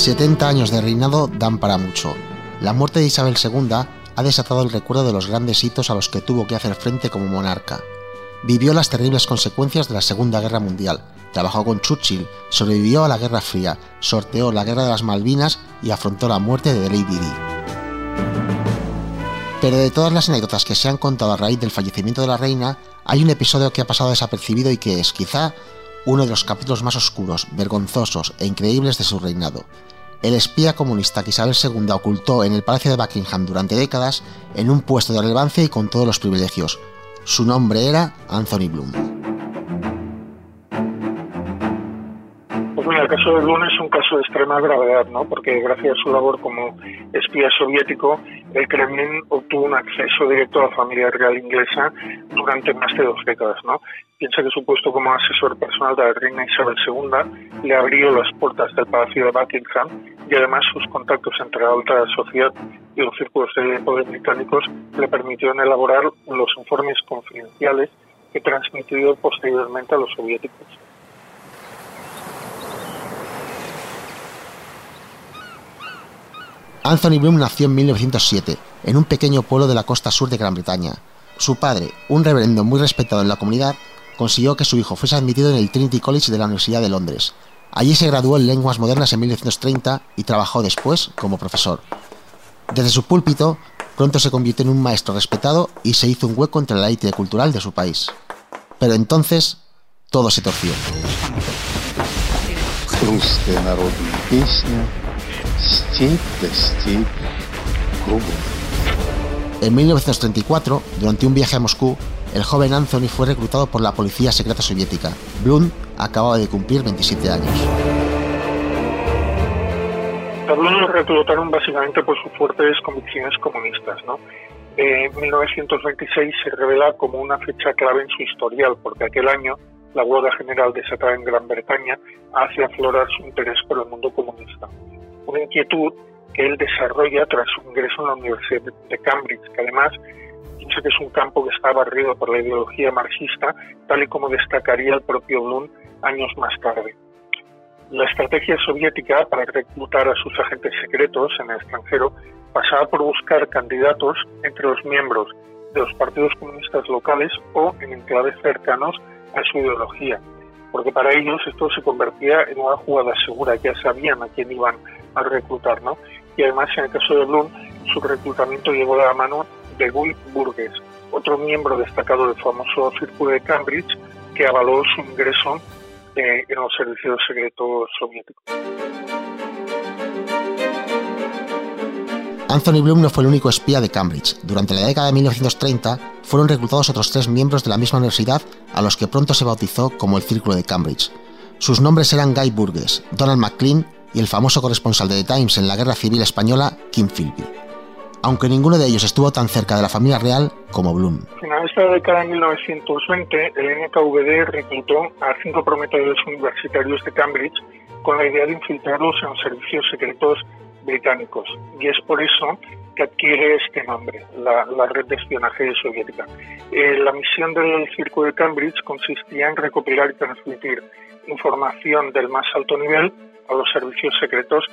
70 años de reinado dan para mucho. La muerte de Isabel II ha desatado el recuerdo de los grandes hitos a los que tuvo que hacer frente como monarca. Vivió las terribles consecuencias de la Segunda Guerra Mundial, trabajó con Churchill, sobrevivió a la Guerra Fría, sorteó la Guerra de las Malvinas y afrontó la muerte de Lady Di. Pero de todas las anécdotas que se han contado a raíz del fallecimiento de la reina, hay un episodio que ha pasado desapercibido y que es, quizá, uno de los capítulos más oscuros, vergonzosos e increíbles de su reinado. El espía comunista que Isabel II ocultó en el Palacio de Buckingham durante décadas en un puesto de relevancia y con todos los privilegios. Su nombre era Anthony Bloom. el caso de Luna es un caso de extrema gravedad, ¿no? Porque gracias a su labor como espía soviético, el Kremlin obtuvo un acceso directo a la familia real inglesa durante más de dos décadas, ¿no? Piensa que su puesto como asesor personal de la reina Isabel II le abrió las puertas del Palacio de Buckingham y además sus contactos entre la alta sociedad y los círculos de poder británicos le permitieron elaborar los informes confidenciales que transmitió posteriormente a los soviéticos. Anthony Bloom nació en 1907, en un pequeño pueblo de la costa sur de Gran Bretaña. Su padre, un reverendo muy respetado en la comunidad, consiguió que su hijo fuese admitido en el Trinity College de la Universidad de Londres. Allí se graduó en lenguas modernas en 1930 y trabajó después como profesor. Desde su púlpito, pronto se convirtió en un maestro respetado y se hizo un hueco entre la élite cultural de su país. Pero entonces, todo se torció. En 1934, durante un viaje a Moscú, el joven Anthony fue reclutado por la policía secreta soviética. Blum acababa de cumplir 27 años. A Blum lo reclutaron básicamente por sus fuertes convicciones comunistas. ¿no? En 1926 se revela como una fecha clave en su historial, porque aquel año la huelga general desatada en Gran Bretaña hace aflorar su interés por el mundo comunista una inquietud que él desarrolla tras su ingreso en la Universidad de Cambridge, que además piensa que es un campo que está barrido por la ideología marxista, tal y como destacaría el propio Bloom años más tarde. La estrategia soviética para reclutar a sus agentes secretos en el extranjero pasaba por buscar candidatos entre los miembros de los partidos comunistas locales o en enclaves cercanos a su ideología, porque para ellos esto se convertía en una jugada segura, ya sabían a quién iban a reclutar. Y además, en el caso de Bloom, su reclutamiento llegó de la mano de Guy Burgess, otro miembro destacado del famoso Círculo de Cambridge, que avaló su ingreso eh, en los servicios secretos soviéticos. Anthony Bloom no fue el único espía de Cambridge. Durante la década de 1930 fueron reclutados otros tres miembros de la misma universidad a los que pronto se bautizó como el Círculo de Cambridge. Sus nombres eran Guy Burgess, Donald McLean y el famoso corresponsal de The Times en la Guerra Civil Española, Kim Philby. Aunque ninguno de ellos estuvo tan cerca de la familia real como Bloom. En esta década de 1920, el NKVD reclutó a cinco prometedores universitarios de Cambridge con la idea de infiltrarlos en los servicios secretos británicos. Y es por eso que adquiere este nombre, la, red de espionaje soviética. Eh, la misión del Circo de Cambridge consistía en recopilar y transmitir información del más alto nivel a los servicios secretos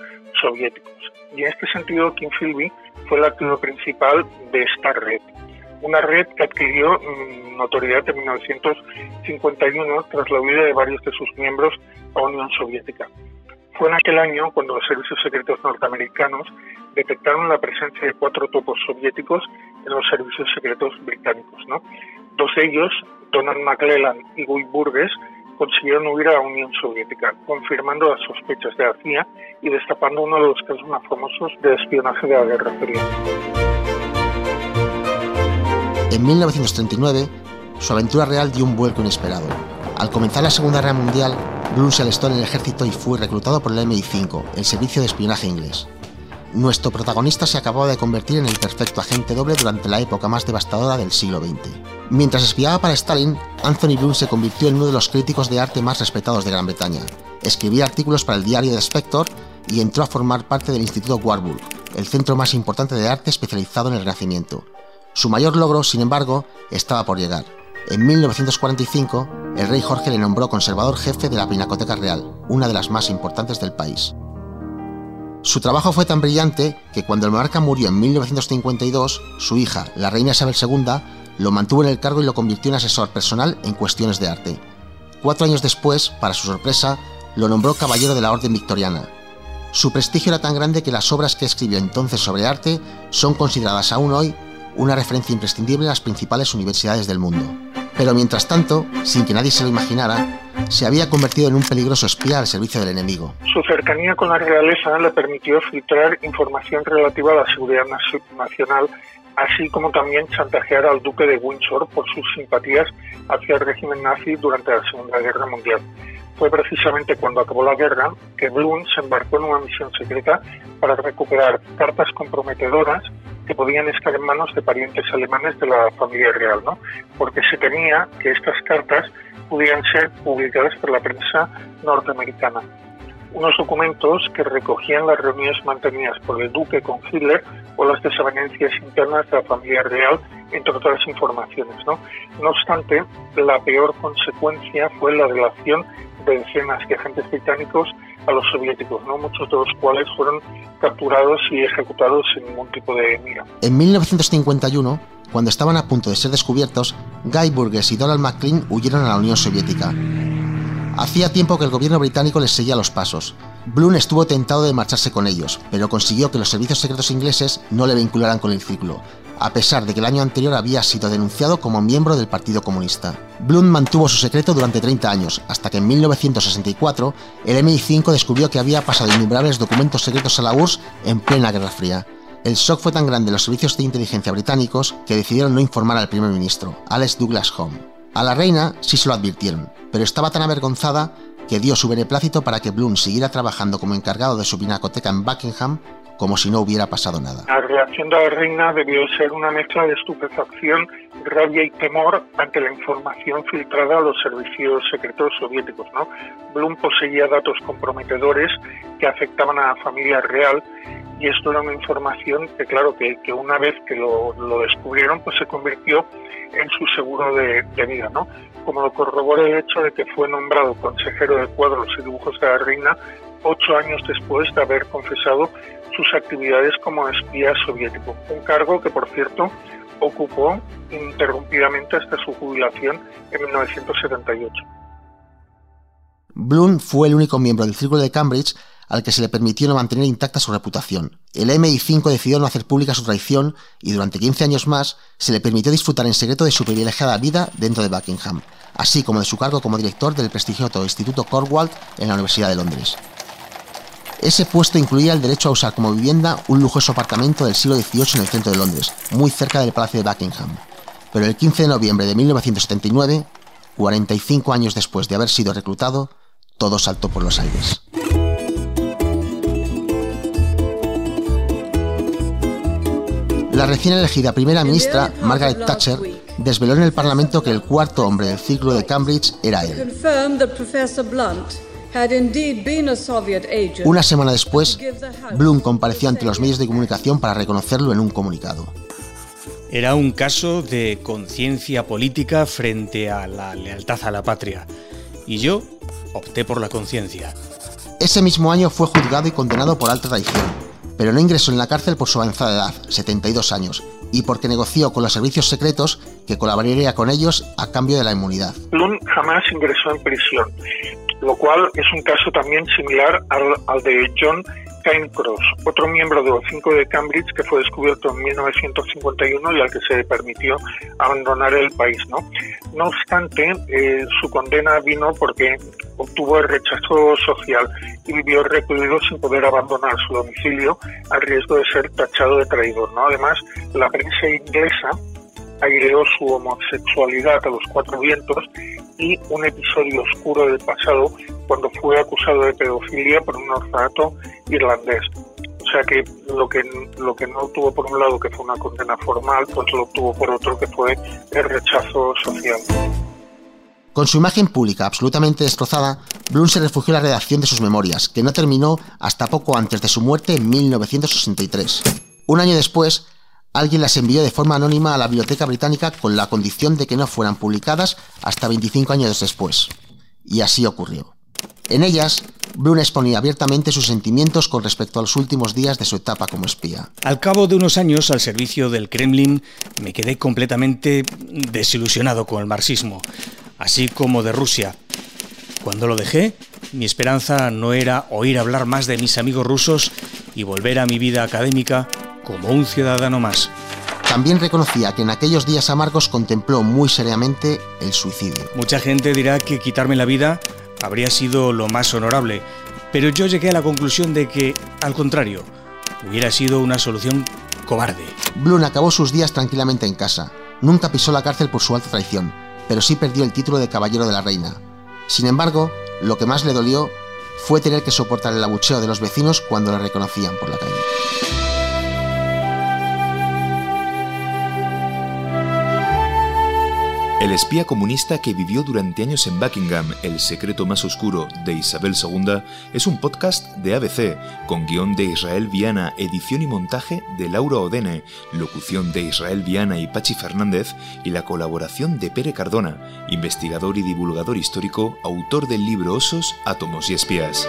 soviéticos. Y en este sentido, Kim Philby fue el activo principal de esta red. Una red que adquirió mm, notoriedad en 1951 tras la huida de varios de sus miembros a Unión Soviética. Fue en aquel año cuando los servicios secretos norteamericanos detectaron la presencia de cuatro topos soviéticos en los servicios secretos británicos. ¿no? Dos de ellos, Donald McClellan y Guy Burgess, consiguieron huir a la Unión Soviética, confirmando las sospechas de la CIA y destapando uno de los casos más famosos de espionaje de la Guerra Fría. En 1939, su aventura real dio un vuelco inesperado. Al comenzar la Segunda Guerra Mundial, Bloom se alistó en el ejército y fue reclutado por el MI5, el servicio de espionaje inglés. Nuestro protagonista se acababa de convertir en el perfecto agente doble durante la época más devastadora del siglo XX. Mientras espiaba para Stalin, Anthony Bloom se convirtió en uno de los críticos de arte más respetados de Gran Bretaña. Escribía artículos para el diario The Spector y entró a formar parte del Instituto Warburg, el centro más importante de arte especializado en el Renacimiento. Su mayor logro, sin embargo, estaba por llegar. En 1945, el rey Jorge le nombró conservador jefe de la Pinacoteca Real, una de las más importantes del país. Su trabajo fue tan brillante que cuando el monarca murió en 1952, su hija, la reina Isabel II, lo mantuvo en el cargo y lo convirtió en asesor personal en cuestiones de arte. Cuatro años después, para su sorpresa, lo nombró caballero de la Orden Victoriana. Su prestigio era tan grande que las obras que escribió entonces sobre arte son consideradas aún hoy una referencia imprescindible en las principales universidades del mundo. Pero mientras tanto, sin que nadie se lo imaginara, se había convertido en un peligroso espía al servicio del enemigo. Su cercanía con la realeza le permitió filtrar información relativa a la seguridad nacional, así como también chantajear al duque de Windsor por sus simpatías hacia el régimen nazi durante la Segunda Guerra Mundial. Fue precisamente cuando acabó la guerra que Blum se embarcó en una misión secreta para recuperar cartas comprometedoras que podían estar en manos de parientes alemanes de la familia real, ¿no? Porque se temía que estas cartas pudieran ser publicadas por la prensa norteamericana. Unos documentos que recogían las reuniones mantenidas por el duque con Hitler o las desavenencias internas de la familia real, entre otras informaciones. No, obstante, la peor consecuencia fue la relación de decenas de agentes británicos a los soviéticos, ¿no? muchos de los cuales fueron capturados y ejecutados sin ningún tipo de mira. En 1951, cuando estaban a punto de ser descubiertos, Guy Burgess y Donald McLean huyeron a la Unión Soviética. Hacía tiempo que el gobierno británico les seguía los pasos. Blum estuvo tentado de marcharse con ellos, pero consiguió que los servicios secretos ingleses no le vincularan con el círculo, a pesar de que el año anterior había sido denunciado como miembro del Partido Comunista. Blum mantuvo su secreto durante 30 años, hasta que en 1964 el MI5 descubrió que había pasado innumerables documentos secretos a la URSS en plena Guerra Fría. El shock fue tan grande en los servicios de inteligencia británicos que decidieron no informar al primer ministro, Alex Douglas Home. A la reina sí se lo advirtieron, pero estaba tan avergonzada que dio su beneplácito para que Bloom siguiera trabajando como encargado de su pinacoteca en Buckingham como si no hubiera pasado nada. La reacción de la reina debió ser una mezcla de estupefacción, rabia y temor ante la información filtrada a los servicios secretos soviéticos. ¿no? Bloom poseía datos comprometedores que afectaban a la familia real y esto era una información que claro que, que una vez que lo, lo, descubrieron pues se convirtió en su seguro de, de, vida no como lo corrobora el hecho de que fue nombrado consejero de cuadros y dibujos de la reina ocho años después de haber confesado sus actividades como espía soviético un cargo que por cierto ocupó interrumpidamente hasta su jubilación en 1978 Bloom fue el único miembro del Círculo de Cambridge al que se le permitió mantener intacta su reputación. El MI5 decidió no hacer pública su traición y durante 15 años más se le permitió disfrutar en secreto de su privilegiada vida dentro de Buckingham, así como de su cargo como director del prestigioso Instituto Cornwall en la Universidad de Londres. Ese puesto incluía el derecho a usar como vivienda un lujoso apartamento del siglo XVIII en el centro de Londres, muy cerca del Palacio de Buckingham. Pero el 15 de noviembre de 1979, 45 años después de haber sido reclutado, todo saltó por los aires. La recién elegida primera ministra, Margaret Thatcher, desveló en el Parlamento que el cuarto hombre del círculo de Cambridge era él. Una semana después, Bloom compareció ante los medios de comunicación para reconocerlo en un comunicado. Era un caso de conciencia política frente a la lealtad a la patria. Y yo opté por la conciencia. Ese mismo año fue juzgado y condenado por alta traición pero no ingresó en la cárcel por su avanzada edad, 72 años, y porque negoció con los servicios secretos que colaboraría con ellos a cambio de la inmunidad. Lund jamás ingresó en prisión, lo cual es un caso también similar al, de John Cross, otro miembro de los cinco de Cambridge que fue descubierto en 1951 y al que se le permitió abandonar el país. No, no obstante, eh, su condena vino porque obtuvo el rechazo social y vivió recluido sin poder abandonar su domicilio al riesgo de ser tachado de traidor. ¿no? Además, la prensa inglesa aireó su homosexualidad a los cuatro vientos y un episodio oscuro del pasado cuando fue acusado de pedofilia por un orfanato irlandés. O sea que lo que lo que no obtuvo por un lado que fue una condena formal, pues lo obtuvo por otro que fue el rechazo social. Con su imagen pública absolutamente destrozada, Bloom se refugió en la redacción de sus memorias, que no terminó hasta poco antes de su muerte en 1963. Un año después, alguien las envió de forma anónima a la Biblioteca Británica con la condición de que no fueran publicadas hasta 25 años después. Y así ocurrió. En ellas, Bruna exponía abiertamente sus sentimientos con respecto a los últimos días de su etapa como espía. Al cabo de unos años al servicio del Kremlin, me quedé completamente desilusionado con el marxismo, así como de Rusia. Cuando lo dejé, mi esperanza no era oír hablar más de mis amigos rusos y volver a mi vida académica como un ciudadano más. También reconocía que en aquellos días amargos contempló muy seriamente el suicidio. Mucha gente dirá que quitarme la vida habría sido lo más honorable, pero yo llegué a la conclusión de que, al contrario, hubiera sido una solución cobarde. Blum acabó sus días tranquilamente en casa. Nunca pisó la cárcel por su alta traición, pero sí perdió el título de caballero de la reina. Sin embargo, lo que más le dolió fue tener que soportar el abucheo de los vecinos cuando le reconocían por la calle. El espía comunista que vivió durante años en Buckingham, El secreto más oscuro de Isabel II, es un podcast de ABC, con guion de Israel Viana, edición y montaje de Laura Odene, locución de Israel Viana y Pachi Fernández, y la colaboración de Pere Cardona, investigador y divulgador histórico, autor del libro Osos, Átomos y Espías.